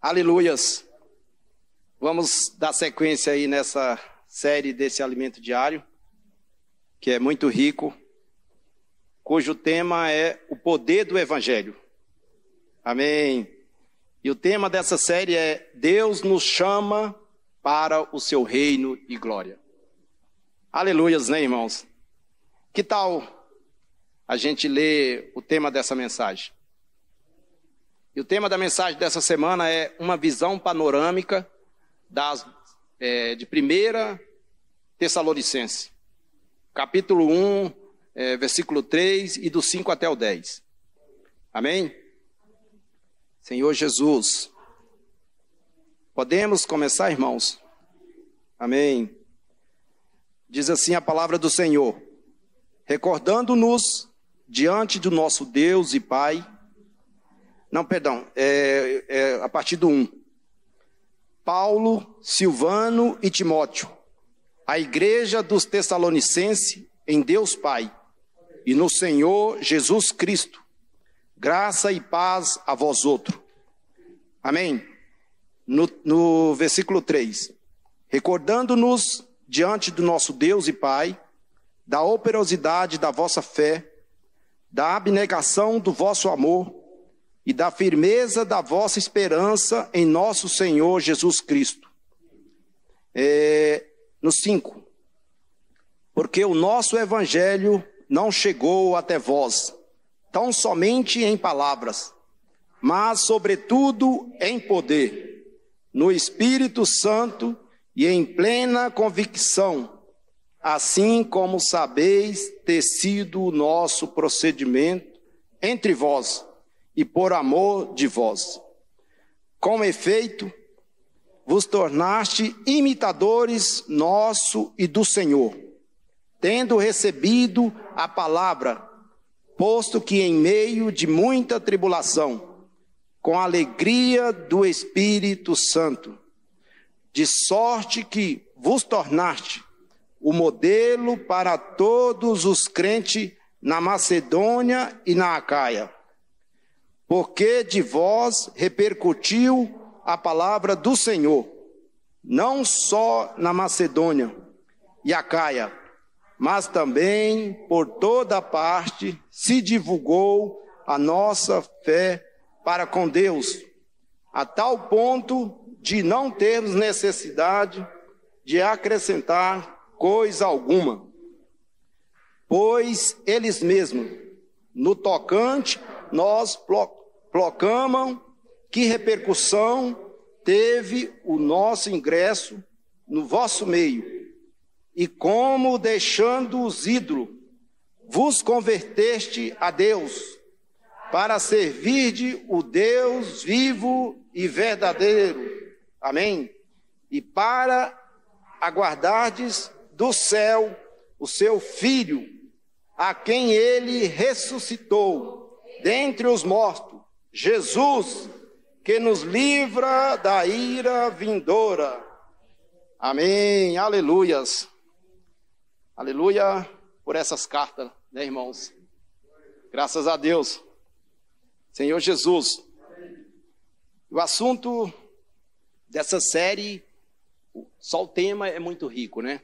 Aleluias. Vamos dar sequência aí nessa série desse alimento diário, que é muito rico, cujo tema é o poder do evangelho. Amém. E o tema dessa série é Deus nos chama para o seu reino e glória. Aleluias, né, irmãos? Que tal a gente ler o tema dessa mensagem? E o tema da mensagem dessa semana é uma visão panorâmica das, é, de 1 Tessalonicense, capítulo 1, é, versículo 3 e do 5 até o 10. Amém? Senhor Jesus, podemos começar, irmãos? Amém. Diz assim a palavra do Senhor: recordando-nos diante do nosso Deus e Pai. Não, perdão, é, é a partir do 1. Paulo, Silvano e Timóteo, a igreja dos Tessalonicenses em Deus Pai e no Senhor Jesus Cristo, graça e paz a vós outro. Amém. No, no versículo 3, recordando-nos diante do nosso Deus e Pai, da operosidade da vossa fé, da abnegação do vosso amor e da firmeza da vossa esperança em nosso Senhor Jesus Cristo. É, no 5. Porque o nosso evangelho não chegou até vós, tão somente em palavras, mas, sobretudo, em poder, no Espírito Santo e em plena convicção, assim como sabeis ter sido o nosso procedimento entre vós e por amor de vós. Com efeito, vos tornaste imitadores nosso e do Senhor, tendo recebido a palavra, posto que em meio de muita tribulação, com alegria do Espírito Santo, de sorte que vos tornaste o modelo para todos os crentes na Macedônia e na Acaia. Porque de vós repercutiu a palavra do Senhor, não só na Macedônia e Acaia, mas também por toda parte se divulgou a nossa fé para com Deus, a tal ponto de não termos necessidade de acrescentar coisa alguma, pois eles mesmos, no tocante, nós proclamam que repercussão teve o nosso ingresso no vosso meio, e como deixando os ídolos, vos converteste a Deus, para servir o Deus vivo e verdadeiro Amém? E para aguardardes do céu o seu filho, a quem ele ressuscitou dentre os mortos, Jesus, que nos livra da ira vindoura. Amém. Aleluias. Aleluia por essas cartas, né, irmãos? Graças a Deus. Senhor Jesus. O assunto dessa série, só o tema é muito rico, né?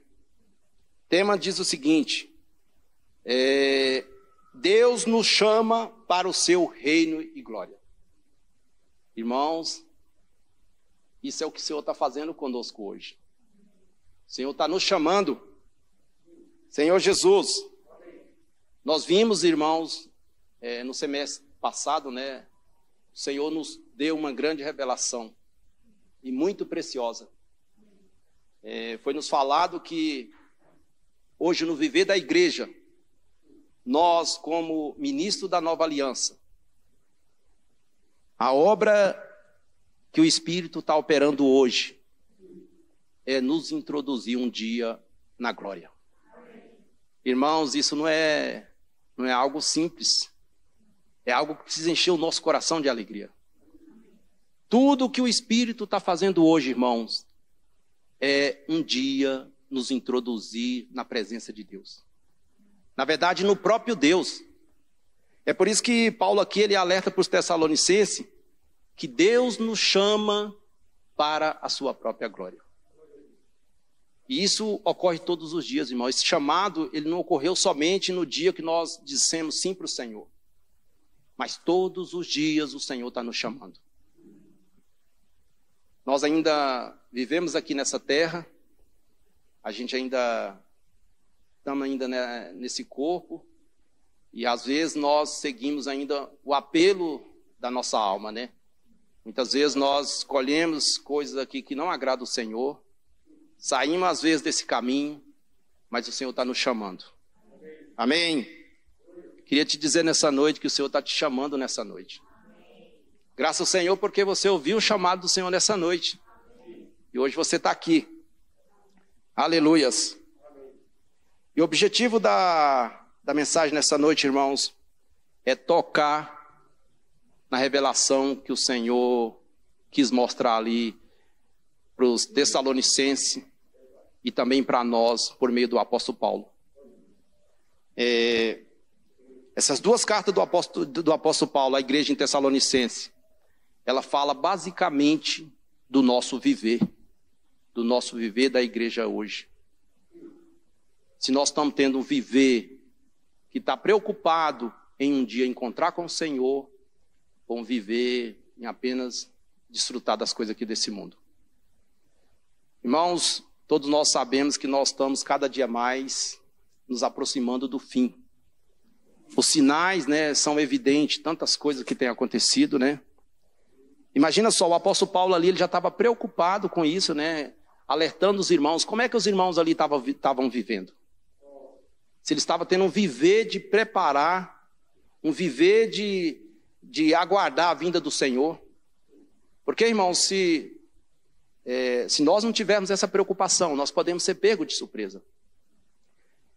O tema diz o seguinte: é, Deus nos chama para o seu reino e glória. Irmãos, isso é o que o Senhor está fazendo conosco hoje. O Senhor está nos chamando. Senhor Jesus, nós vimos, irmãos, é, no semestre passado, né? O Senhor nos deu uma grande revelação e muito preciosa. É, foi nos falado que hoje no viver da igreja, nós, como ministro da nova aliança, a obra que o Espírito está operando hoje é nos introduzir um dia na glória. Irmãos, isso não é, não é algo simples, é algo que precisa encher o nosso coração de alegria. Tudo que o Espírito está fazendo hoje, irmãos, é um dia nos introduzir na presença de Deus. Na verdade, no próprio Deus. É por isso que Paulo aqui ele alerta para os Tessalonicenses que Deus nos chama para a sua própria glória. E isso ocorre todos os dias, irmão. Esse chamado, ele não ocorreu somente no dia que nós dissemos sim para o Senhor. Mas todos os dias o Senhor está nos chamando. Nós ainda vivemos aqui nessa terra, a gente ainda estamos ainda né, nesse corpo, e às vezes nós seguimos ainda o apelo da nossa alma, né? Muitas vezes nós escolhemos coisas aqui que não agradam o Senhor, saímos às vezes desse caminho, mas o Senhor está nos chamando. Amém? Queria te dizer nessa noite que o Senhor está te chamando nessa noite. Graças ao Senhor porque você ouviu o chamado do Senhor nessa noite. E hoje você está aqui. Aleluias. E o objetivo da, da mensagem nessa noite, irmãos, é tocar na revelação que o Senhor quis mostrar ali para os Tessalonicenses e também para nós por meio do apóstolo Paulo. É, essas duas cartas do apóstolo, do apóstolo Paulo à igreja em Tessalonicense, ela fala basicamente do nosso viver, do nosso viver da igreja hoje. Se nós estamos tendo um viver que está preocupado em um dia encontrar com o Senhor, ou viver em apenas desfrutar das coisas aqui desse mundo. Irmãos, todos nós sabemos que nós estamos cada dia mais nos aproximando do fim. Os sinais, né, são evidentes, tantas coisas que têm acontecido, né? Imagina só, o apóstolo Paulo ali, ele já estava preocupado com isso, né? Alertando os irmãos. Como é que os irmãos ali estavam vivendo? Se ele estava tendo um viver de preparar, um viver de, de aguardar a vinda do Senhor. Porque, irmãos, se, é, se nós não tivermos essa preocupação, nós podemos ser pegos de surpresa.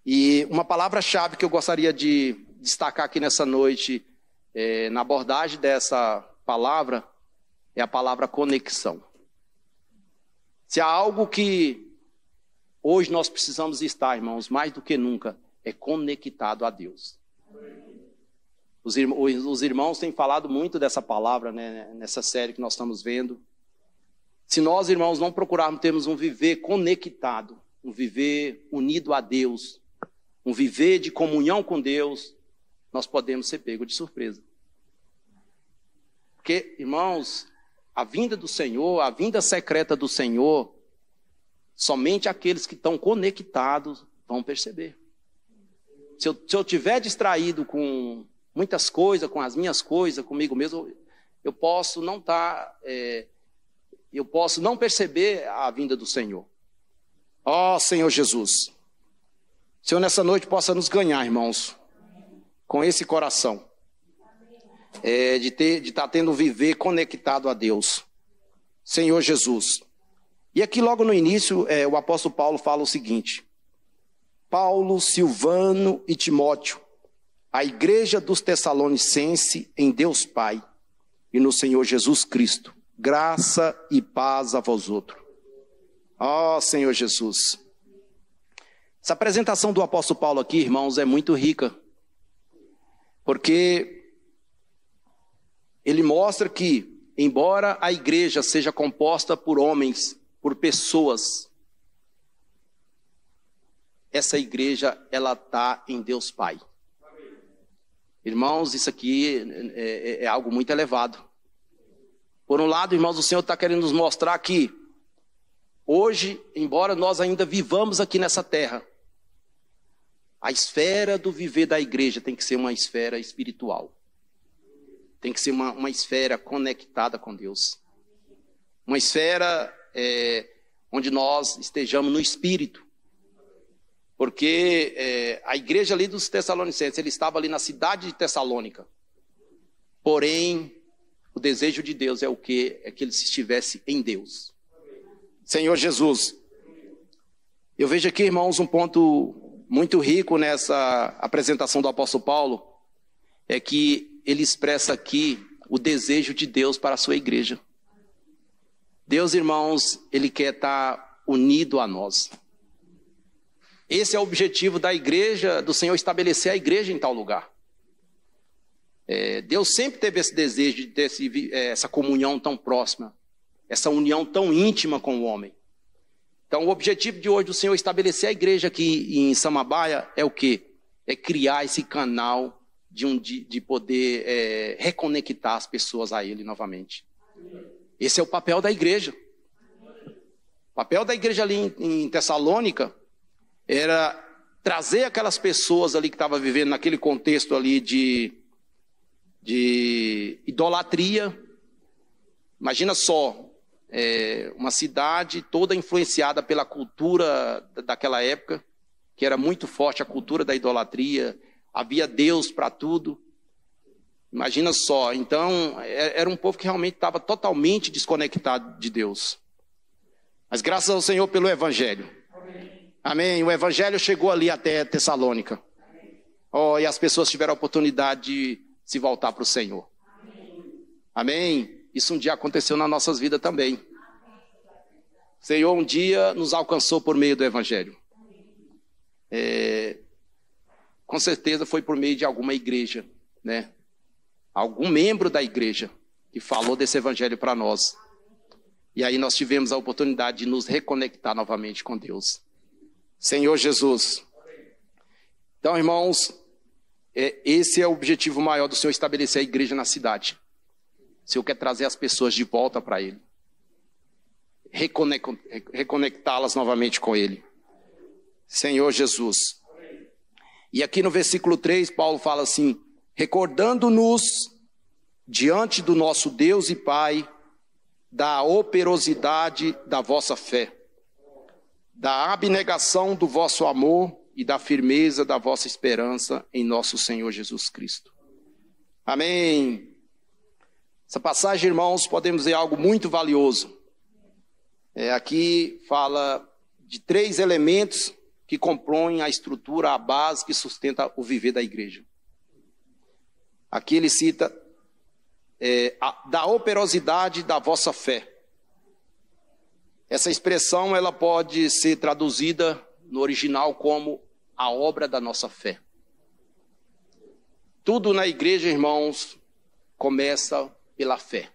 E uma palavra-chave que eu gostaria de destacar aqui nessa noite, é, na abordagem dessa palavra, é a palavra conexão. Se há algo que hoje nós precisamos estar, irmãos, mais do que nunca, é conectado a Deus. Os, os irmãos têm falado muito dessa palavra né, nessa série que nós estamos vendo. Se nós, irmãos, não procurarmos termos um viver conectado, um viver unido a Deus, um viver de comunhão com Deus, nós podemos ser pegos de surpresa. Porque, irmãos, a vinda do Senhor, a vinda secreta do Senhor, somente aqueles que estão conectados vão perceber. Se eu, se eu tiver distraído com muitas coisas, com as minhas coisas, comigo mesmo, eu posso não estar, tá, é, eu posso não perceber a vinda do Senhor. Ó oh, Senhor Jesus, Senhor nessa noite possa nos ganhar, irmãos, com esse coração, é, de ter, de estar tá tendo viver conectado a Deus, Senhor Jesus. E aqui logo no início, é, o apóstolo Paulo fala o seguinte: Paulo, Silvano e Timóteo, a igreja dos Tessalonicenses em Deus Pai e no Senhor Jesus Cristo. Graça e paz a vós outros. Ó oh, Senhor Jesus. Essa apresentação do apóstolo Paulo aqui, irmãos, é muito rica. Porque ele mostra que, embora a igreja seja composta por homens, por pessoas, essa igreja ela está em Deus Pai. Irmãos, isso aqui é, é, é, algo muito elevado. Por um lado, irmãos, o Senhor está querendo nos mostrar que hoje, embora nós ainda vivamos aqui nessa terra, a esfera do viver da igreja tem que ser uma esfera espiritual. Tem que ser uma, uma esfera conectada com Deus. Uma esfera é, onde nós estejamos no espírito. Porque é, a igreja ali dos Tessalonicenses, ele estava ali na cidade de Tessalônica. Porém, o desejo de Deus é o que? É que ele estivesse em Deus. Senhor Jesus. Eu vejo aqui, irmãos, um ponto muito rico nessa apresentação do apóstolo Paulo, é que ele expressa aqui o desejo de Deus para a sua igreja. Deus, irmãos, ele quer estar unido a nós. Esse é o objetivo da igreja, do Senhor estabelecer a igreja em tal lugar. É, Deus sempre teve esse desejo de ter esse, é, essa comunhão tão próxima, essa união tão íntima com o homem. Então, o objetivo de hoje do Senhor estabelecer a igreja aqui em Samambaia é o quê? É criar esse canal de, um, de, de poder é, reconectar as pessoas a Ele novamente. Esse é o papel da igreja. O papel da igreja ali em, em Tessalônica era trazer aquelas pessoas ali que estavam vivendo naquele contexto ali de, de idolatria. Imagina só, é, uma cidade toda influenciada pela cultura daquela época, que era muito forte a cultura da idolatria, havia Deus para tudo. Imagina só, então é, era um povo que realmente estava totalmente desconectado de Deus. Mas graças ao Senhor pelo Evangelho. Amém. Amém. O Evangelho chegou ali até Tessalônica. Oh, e as pessoas tiveram a oportunidade de se voltar para o Senhor. Amém. Isso um dia aconteceu nas nossas vidas também. O Senhor um dia nos alcançou por meio do Evangelho. É, com certeza foi por meio de alguma igreja, né? Algum membro da igreja que falou desse Evangelho para nós. E aí nós tivemos a oportunidade de nos reconectar novamente com Deus. Senhor Jesus. Então, irmãos, é, esse é o objetivo maior do Senhor estabelecer a igreja na cidade. O Senhor quer trazer as pessoas de volta para Ele, reconectá-las novamente com Ele. Senhor Jesus. E aqui no versículo 3, Paulo fala assim: recordando-nos diante do nosso Deus e Pai da operosidade da vossa fé, da abnegação do vosso amor e da firmeza da vossa esperança em nosso Senhor Jesus Cristo. Amém. Essa passagem, irmãos, podemos dizer algo muito valioso. É, aqui fala de três elementos que compõem a estrutura, a base que sustenta o viver da igreja. Aqui ele cita é, a, da operosidade da vossa fé. Essa expressão ela pode ser traduzida no original como a obra da nossa fé. Tudo na igreja, irmãos, começa pela fé.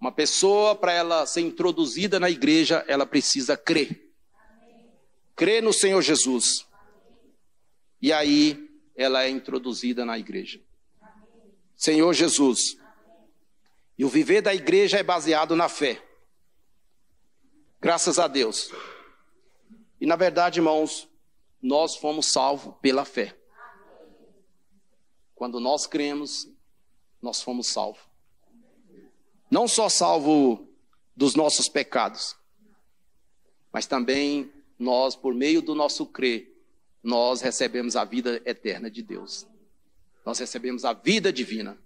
Uma pessoa, para ela ser introduzida na igreja, ela precisa crer. Crer no Senhor Jesus. E aí ela é introduzida na igreja. Senhor Jesus. E o viver da igreja é baseado na fé. Graças a Deus. E na verdade, irmãos, nós fomos salvos pela fé. Quando nós cremos, nós fomos salvos. Não só salvo dos nossos pecados, mas também nós, por meio do nosso crer, nós recebemos a vida eterna de Deus nós recebemos a vida divina.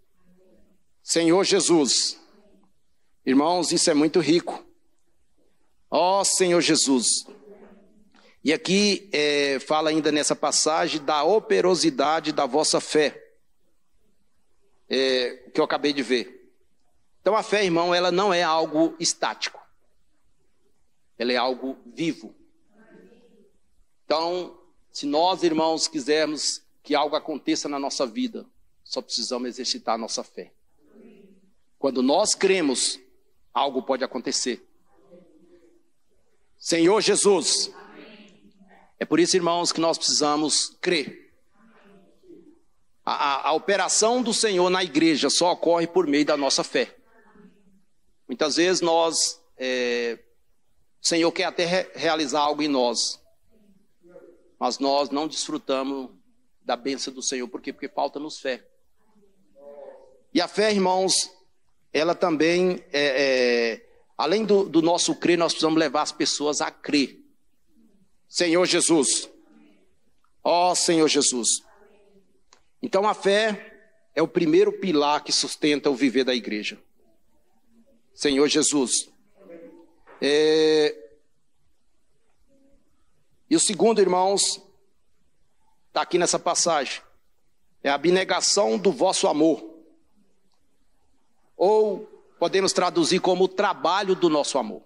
Senhor Jesus, irmãos, isso é muito rico. Ó oh, Senhor Jesus. E aqui é, fala ainda nessa passagem da operosidade da vossa fé, é, que eu acabei de ver. Então a fé, irmão, ela não é algo estático, ela é algo vivo. Então, se nós, irmãos, quisermos que algo aconteça na nossa vida, só precisamos exercitar a nossa fé. Quando nós cremos, algo pode acontecer. Senhor Jesus. É por isso, irmãos, que nós precisamos crer. A, a, a, operação do Senhor na igreja só ocorre por meio da nossa fé. Muitas vezes nós, é, o Senhor quer até re, realizar algo em nós, mas nós não desfrutamos da bênção do Senhor. Por quê? Porque falta-nos fé. E a fé, irmãos, ela também, é, é, além do, do nosso crer, nós precisamos levar as pessoas a crer. Senhor Jesus. Ó oh, Senhor Jesus. Então a fé é o primeiro pilar que sustenta o viver da igreja. Senhor Jesus. É... E o segundo, irmãos, está aqui nessa passagem. É a abnegação do vosso amor. Ou podemos traduzir como o trabalho do nosso amor.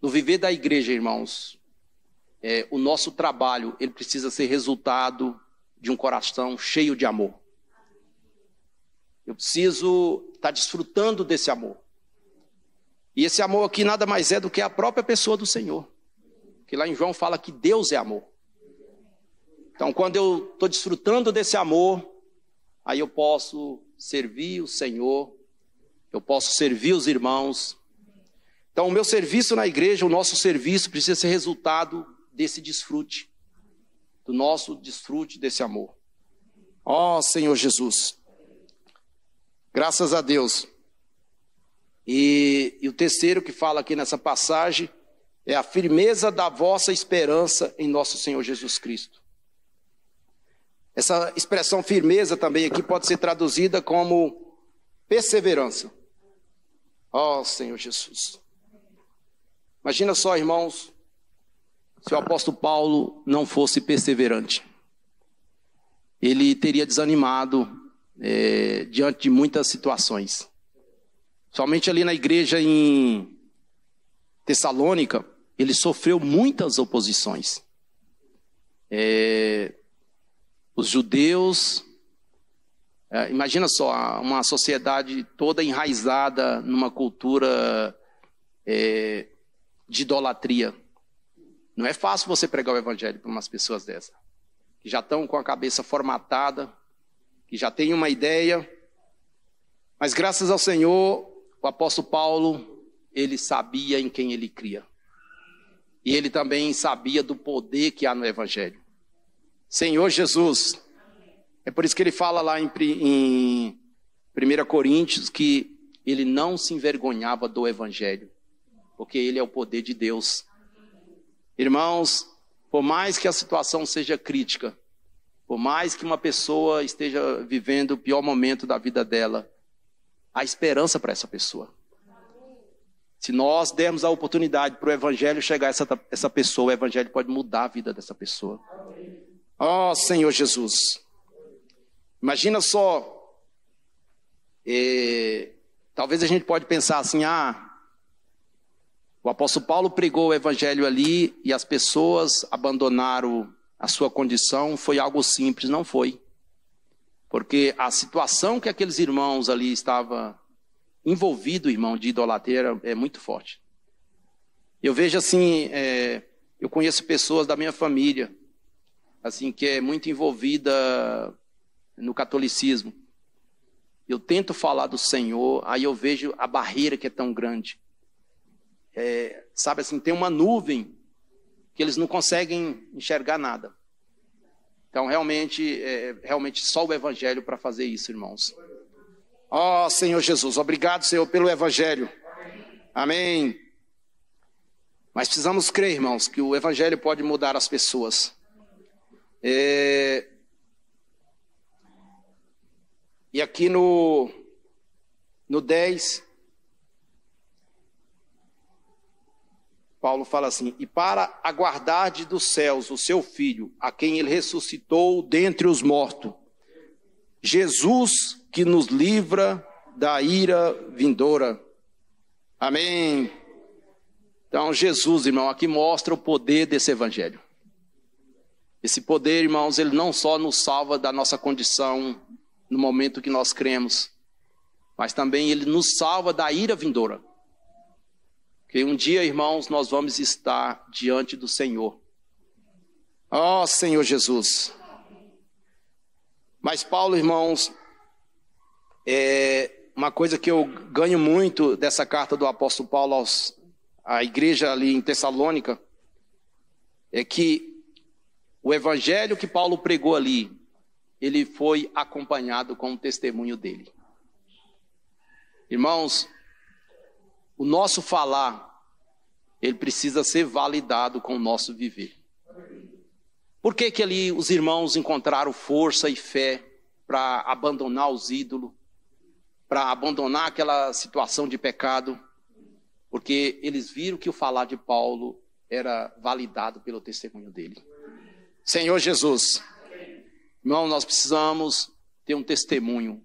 No viver da igreja, irmãos, é, o nosso trabalho ele precisa ser resultado de um coração cheio de amor. Eu preciso estar tá desfrutando desse amor. E esse amor aqui nada mais é do que a própria pessoa do Senhor. Que lá em João fala que Deus é amor. Então, quando eu estou desfrutando desse amor, aí eu posso servir o Senhor, eu posso servir os irmãos. Então, o meu serviço na igreja, o nosso serviço, precisa ser resultado desse desfrute, do nosso desfrute desse amor. Ó oh, Senhor Jesus, graças a Deus. E, e o terceiro que fala aqui nessa passagem é a firmeza da vossa esperança em nosso Senhor Jesus Cristo. Essa expressão firmeza também aqui pode ser traduzida como perseverança. Ó oh, Senhor Jesus. Imagina só, irmãos, se o apóstolo Paulo não fosse perseverante. Ele teria desanimado é, diante de muitas situações. Somente ali na igreja em Tessalônica, ele sofreu muitas oposições. É, os judeus, é, imagina só, uma sociedade toda enraizada numa cultura é, de idolatria. Não é fácil você pregar o evangelho para umas pessoas dessas, que já estão com a cabeça formatada, que já têm uma ideia, mas graças ao Senhor, o apóstolo Paulo, ele sabia em quem ele cria. E ele também sabia do poder que há no evangelho. Senhor Jesus. É por isso que ele fala lá em, em 1 Coríntios que ele não se envergonhava do Evangelho, porque ele é o poder de Deus. Irmãos, por mais que a situação seja crítica, por mais que uma pessoa esteja vivendo o pior momento da vida dela, há esperança para essa pessoa. Se nós dermos a oportunidade para o Evangelho chegar a essa, essa pessoa, o Evangelho pode mudar a vida dessa pessoa. Ó oh, Senhor Jesus. Imagina só. É, talvez a gente pode pensar assim, ah, o apóstolo Paulo pregou o evangelho ali e as pessoas abandonaram a sua condição, foi algo simples, não foi. Porque a situação que aqueles irmãos ali estavam envolvidos, irmão, de idolatria é muito forte. Eu vejo assim, é, eu conheço pessoas da minha família assim, que é muito envolvida no catolicismo. Eu tento falar do Senhor, aí eu vejo a barreira que é tão grande. É, sabe assim, tem uma nuvem que eles não conseguem enxergar nada. Então, realmente, é, realmente só o Evangelho para fazer isso, irmãos. Ó oh, Senhor Jesus, obrigado, Senhor, pelo Evangelho. Amém. Mas precisamos crer, irmãos, que o Evangelho pode mudar as pessoas. É... E aqui no, no 10, Paulo fala assim: E para aguardar de dos céus o seu filho, a quem ele ressuscitou dentre os mortos, Jesus que nos livra da ira vindoura. Amém. Então, Jesus, irmão, aqui mostra o poder desse evangelho. Esse poder, irmãos, ele não só nos salva da nossa condição no momento que nós cremos, mas também ele nos salva da ira vindoura. Que um dia, irmãos, nós vamos estar diante do Senhor. Ó oh, Senhor Jesus. Mas Paulo, irmãos, é uma coisa que eu ganho muito dessa carta do apóstolo Paulo aos, à igreja ali em Tessalônica é que o evangelho que Paulo pregou ali, ele foi acompanhado com o testemunho dele. Irmãos, o nosso falar, ele precisa ser validado com o nosso viver. Por que, que ali os irmãos encontraram força e fé para abandonar os ídolos, para abandonar aquela situação de pecado? Porque eles viram que o falar de Paulo era validado pelo testemunho dele. Senhor Jesus. Irmão, nós precisamos ter um testemunho.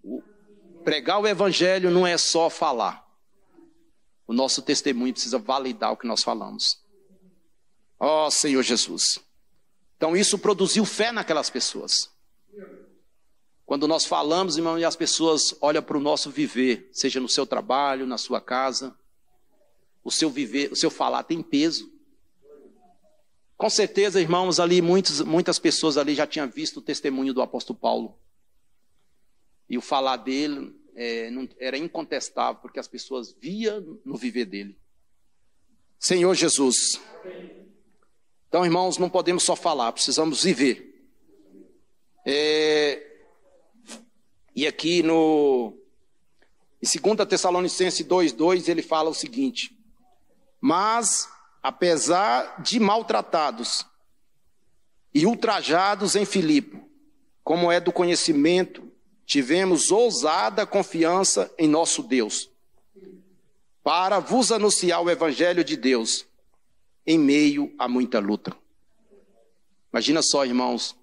pregar o evangelho não é só falar. O nosso testemunho precisa validar o que nós falamos. Ó oh, Senhor Jesus. Então isso produziu fé naquelas pessoas. Quando nós falamos, irmão, e as pessoas olham para o nosso viver, seja no seu trabalho, na sua casa, o seu viver, o seu falar tem peso. Com certeza, irmãos, ali muitos, muitas pessoas ali já tinham visto o testemunho do apóstolo Paulo. E o falar dele é, não, era incontestável, porque as pessoas via no viver dele. Senhor Jesus. Então, irmãos, não podemos só falar, precisamos viver. É, e aqui no em 2 Tessalonicenses 2,2 ele fala o seguinte: Mas, apesar de maltratados e ultrajados em Filipe, como é do conhecimento, tivemos ousada confiança em nosso Deus para vos anunciar o Evangelho de Deus em meio a muita luta. Imagina só, irmãos,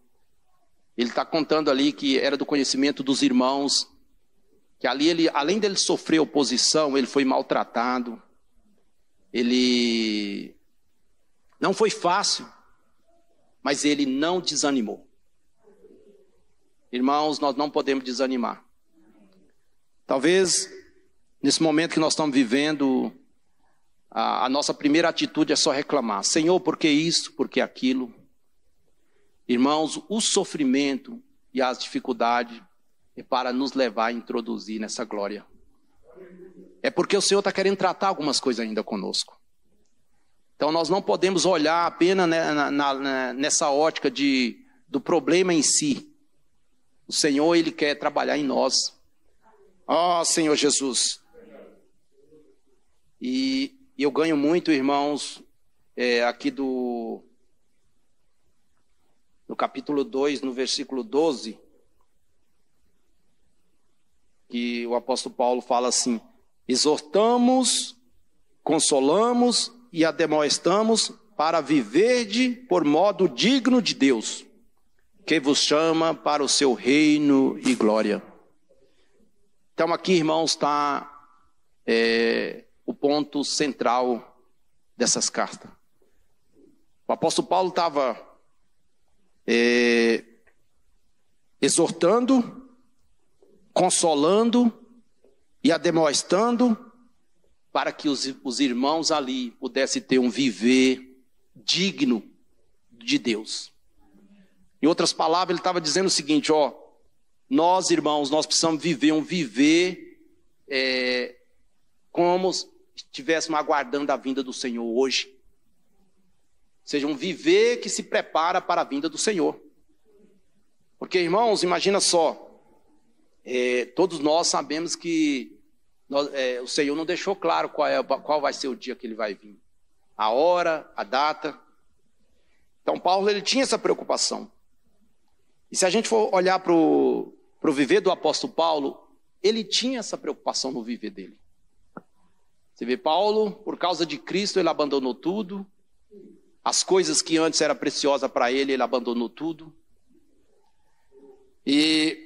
ele está contando ali que era do conhecimento dos irmãos, que ali ele, além dele sofrer oposição, ele foi maltratado, ele não foi fácil, mas ele não desanimou. Irmãos, nós não podemos desanimar. Talvez Nesse momento que nós estamos vivendo, a, a nossa primeira atitude é só reclamar: Senhor, por que isso, por que aquilo? Irmãos, o sofrimento e as dificuldades é para nos levar a introduzir nessa glória. É porque o Senhor está querendo tratar algumas coisas ainda conosco. Então nós não podemos olhar apenas na, na, nessa ótica de, do problema em si. O Senhor, Ele quer trabalhar em nós. Ó oh, Senhor Jesus, e, eu ganho muito, irmãos, é, aqui do no capítulo 2, no versículo 12, que o apóstolo Paulo fala assim: exortamos, consolamos e ademoestamos para viverde por modo digno de Deus, que vos chama para o seu reino e glória. Então aqui, irmãos, está é, o ponto central dessas cartas. O apóstolo Paulo estava é, exortando, consolando e ademoestando para que os, os irmãos ali pudessem ter um viver digno de Deus. Em outras palavras, ele estava dizendo o seguinte: ó, nós irmãos, nós precisamos viver um viver é, como estivéssemos aguardando a vinda do Senhor hoje. Seja, um viver que se prepara para a vinda do Senhor. Porque, irmãos, imagina só, é, todos nós sabemos que nós, é, o Senhor não deixou claro qual, é, qual vai ser o dia que ele vai vir. A hora, a data. Então, Paulo ele tinha essa preocupação. E se a gente for olhar para o viver do apóstolo Paulo, ele tinha essa preocupação no viver dele. Você vê, Paulo, por causa de Cristo, ele abandonou tudo. As coisas que antes era preciosa para ele, ele abandonou tudo. E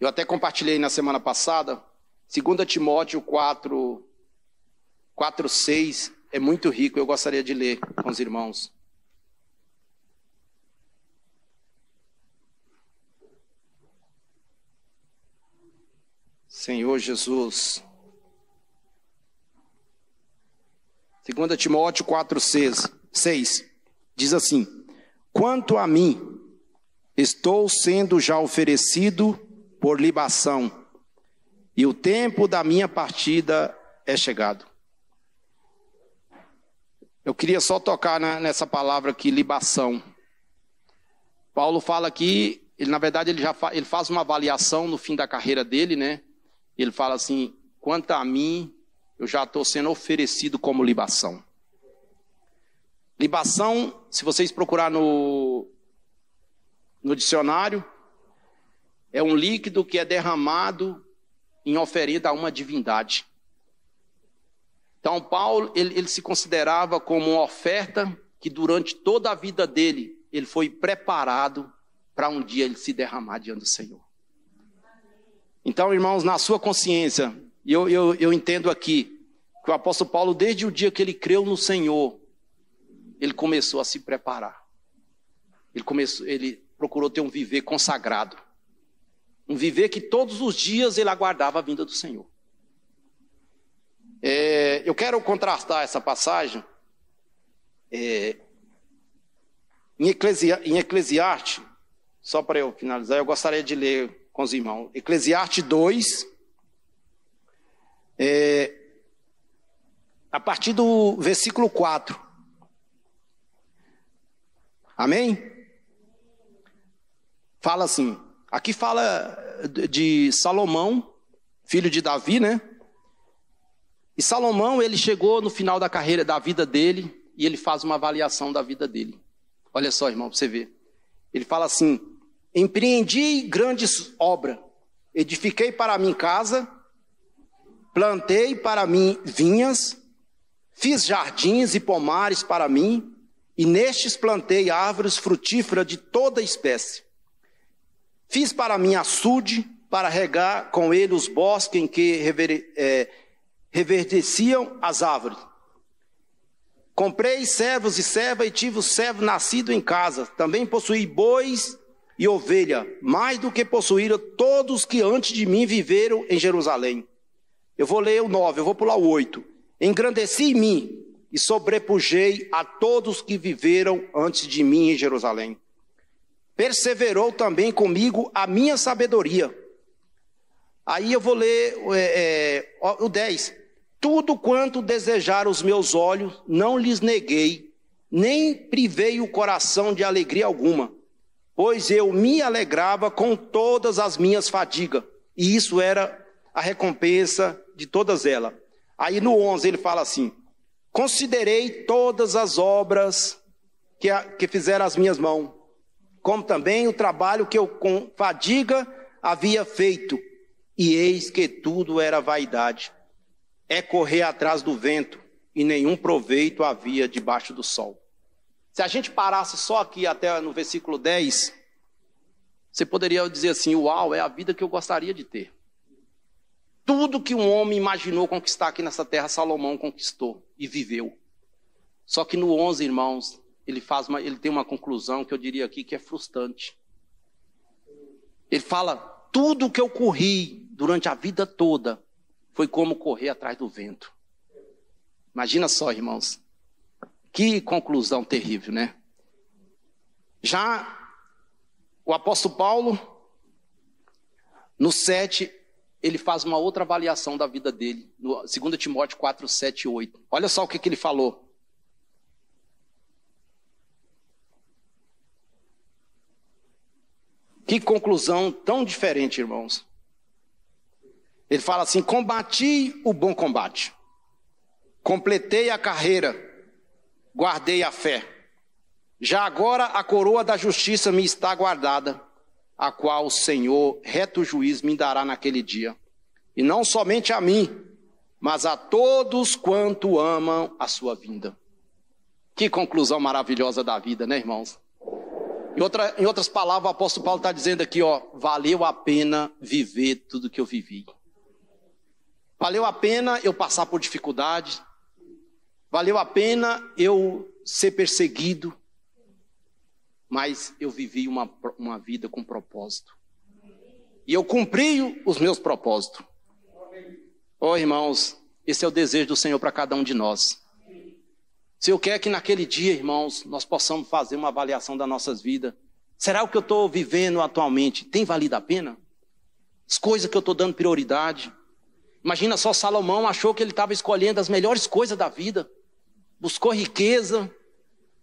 eu até compartilhei na semana passada, 2 Timóteo 4, 4, 6, é muito rico, eu gostaria de ler com os irmãos. Senhor Jesus. 2 Timóteo 4, 6, 6 diz assim: Quanto a mim, estou sendo já oferecido por libação, e o tempo da minha partida é chegado. Eu queria só tocar nessa palavra aqui, libação. Paulo fala aqui, ele, na verdade, ele já fa, ele faz uma avaliação no fim da carreira dele, né? ele fala assim: quanto a mim, eu já estou sendo oferecido como libação. Libação, se vocês procurar no, no dicionário, é um líquido que é derramado em oferenda a uma divindade. Então, Paulo, ele, ele se considerava como uma oferta que durante toda a vida dele, ele foi preparado para um dia ele se derramar diante do Senhor. Então, irmãos, na sua consciência, eu, eu, eu entendo aqui que o apóstolo Paulo, desde o dia que ele creu no Senhor, ele começou a se preparar. ele começou, ele procurou ter um viver consagrado. Um viver que todos os dias ele aguardava a vinda do Senhor. É, eu quero contrastar essa passagem é, em, Eclesia, em Eclesiastes, só para eu finalizar, eu gostaria de ler com os irmãos. Eclesiastes 2, é, a partir do versículo 4. Amém? Fala assim, aqui fala de Salomão, filho de Davi, né? E Salomão, ele chegou no final da carreira, da vida dele, e ele faz uma avaliação da vida dele. Olha só, irmão, para você ver. Ele fala assim: Empreendi grandes obras, edifiquei para mim casa, plantei para mim vinhas, fiz jardins e pomares para mim, e nestes plantei árvores frutíferas de toda espécie. Fiz para mim açude, para regar com ele os bosques em que rever, é, reverdeciam as árvores. Comprei servos e serva e tive o servo nascido em casa. Também possuí bois e ovelha, mais do que possuíram todos que antes de mim viveram em Jerusalém. Eu vou ler o 9, eu vou pular o 8. Engrandeci em mim e sobrepujei a todos que viveram antes de mim em Jerusalém. Perseverou também comigo a minha sabedoria. Aí eu vou ler é, é, o 10. Tudo quanto desejaram os meus olhos, não lhes neguei, nem privei o coração de alegria alguma pois eu me alegrava com todas as minhas fadigas, e isso era a recompensa de todas elas. Aí no 11 ele fala assim: Considerei todas as obras que, que fizeram as minhas mãos, como também o trabalho que eu com fadiga havia feito, e eis que tudo era vaidade. É correr atrás do vento, e nenhum proveito havia debaixo do sol. Se a gente parasse só aqui até no versículo 10, você poderia dizer assim: Uau, é a vida que eu gostaria de ter. Tudo que um homem imaginou conquistar aqui nessa terra, Salomão conquistou e viveu. Só que no 11, irmãos, ele, faz uma, ele tem uma conclusão que eu diria aqui que é frustrante. Ele fala: tudo que eu corri durante a vida toda foi como correr atrás do vento. Imagina só, irmãos. Que conclusão terrível, né? Já o apóstolo Paulo, no 7, ele faz uma outra avaliação da vida dele, no 2 Timóteo 4, 7 e 8. Olha só o que, que ele falou. Que conclusão tão diferente, irmãos. Ele fala assim: combati o bom combate, completei a carreira, guardei a fé. Já agora a coroa da justiça me está guardada, a qual o Senhor, reto juiz, me dará naquele dia. E não somente a mim, mas a todos quanto amam a sua vinda. Que conclusão maravilhosa da vida, né, irmãos? Em, outra, em outras palavras, o apóstolo Paulo está dizendo aqui, ó, valeu a pena viver tudo que eu vivi. Valeu a pena eu passar por dificuldade. Valeu a pena eu ser perseguido mas eu vivi uma, uma vida com propósito. E eu cumpri os meus propósitos. Oh, irmãos, esse é o desejo do Senhor para cada um de nós. Se eu quero que naquele dia, irmãos, nós possamos fazer uma avaliação das nossas vidas. Será o que eu estou vivendo atualmente tem valido a pena? As coisas que eu estou dando prioridade. Imagina só Salomão achou que ele estava escolhendo as melhores coisas da vida. Buscou riqueza,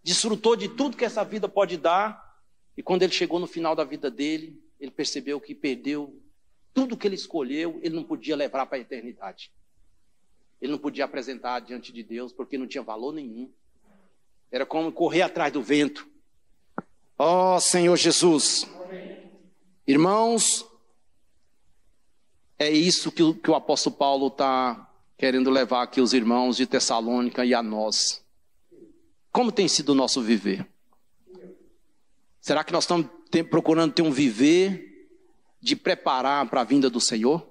desfrutou de tudo que essa vida pode dar, e quando ele chegou no final da vida dele, ele percebeu que perdeu tudo que ele escolheu, ele não podia levar para a eternidade. Ele não podia apresentar diante de Deus, porque não tinha valor nenhum. Era como correr atrás do vento. Ó oh, Senhor Jesus. Irmãos, é isso que o, que o apóstolo Paulo está querendo levar aqui os irmãos de Tessalônica e a nós. Como tem sido o nosso viver? Será que nós estamos procurando ter um viver de preparar para a vinda do Senhor?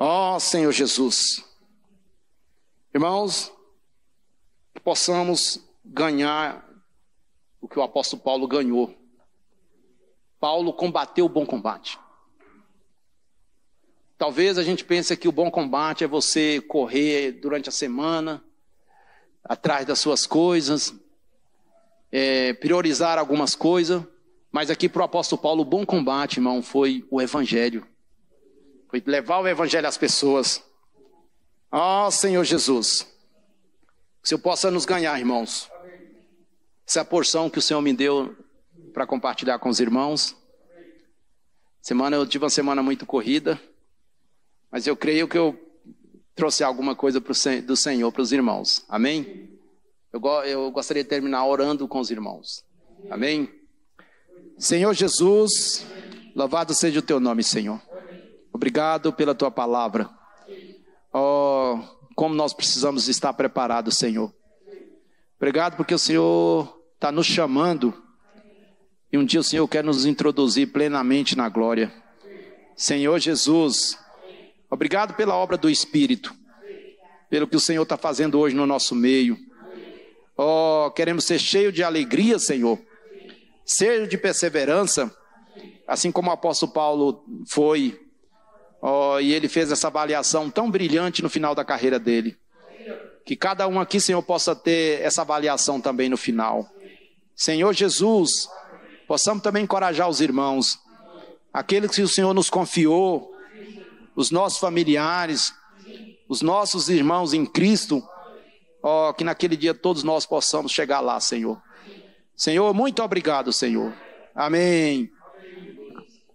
Ó oh, Senhor Jesus. Irmãos, que possamos ganhar o que o apóstolo Paulo ganhou. Paulo combateu o bom combate. Talvez a gente pense que o bom combate é você correr durante a semana, atrás das suas coisas, é, priorizar algumas coisas, mas aqui para o apóstolo Paulo, o bom combate, irmão, foi o evangelho. Foi levar o evangelho às pessoas. Ó oh, Senhor Jesus, que o Senhor possa nos ganhar, irmãos. Essa é a porção que o Senhor me deu para compartilhar com os irmãos. Semana eu tive uma semana muito corrida, mas eu creio que eu trouxe alguma coisa do Senhor para os irmãos. Amém? Eu, eu gostaria de terminar orando com os irmãos. Amém? Senhor Jesus, louvado seja o teu nome, Senhor. Obrigado pela tua palavra. Oh, como nós precisamos estar preparados, Senhor. Obrigado porque o Senhor está nos chamando e um dia o Senhor quer nos introduzir plenamente na glória. Senhor Jesus, obrigado pela obra do Espírito, pelo que o Senhor está fazendo hoje no nosso meio. Oh, queremos ser cheios de alegria, Senhor, cheio de perseverança, assim como o apóstolo Paulo foi Oh, e ele fez essa avaliação tão brilhante no final da carreira dele. Que cada um aqui, Senhor, possa ter essa avaliação também no final. Senhor Jesus, possamos também encorajar os irmãos, aqueles que o Senhor nos confiou, os nossos familiares, os nossos irmãos em Cristo, oh, que naquele dia todos nós possamos chegar lá, Senhor. Senhor, muito obrigado, Senhor. Amém.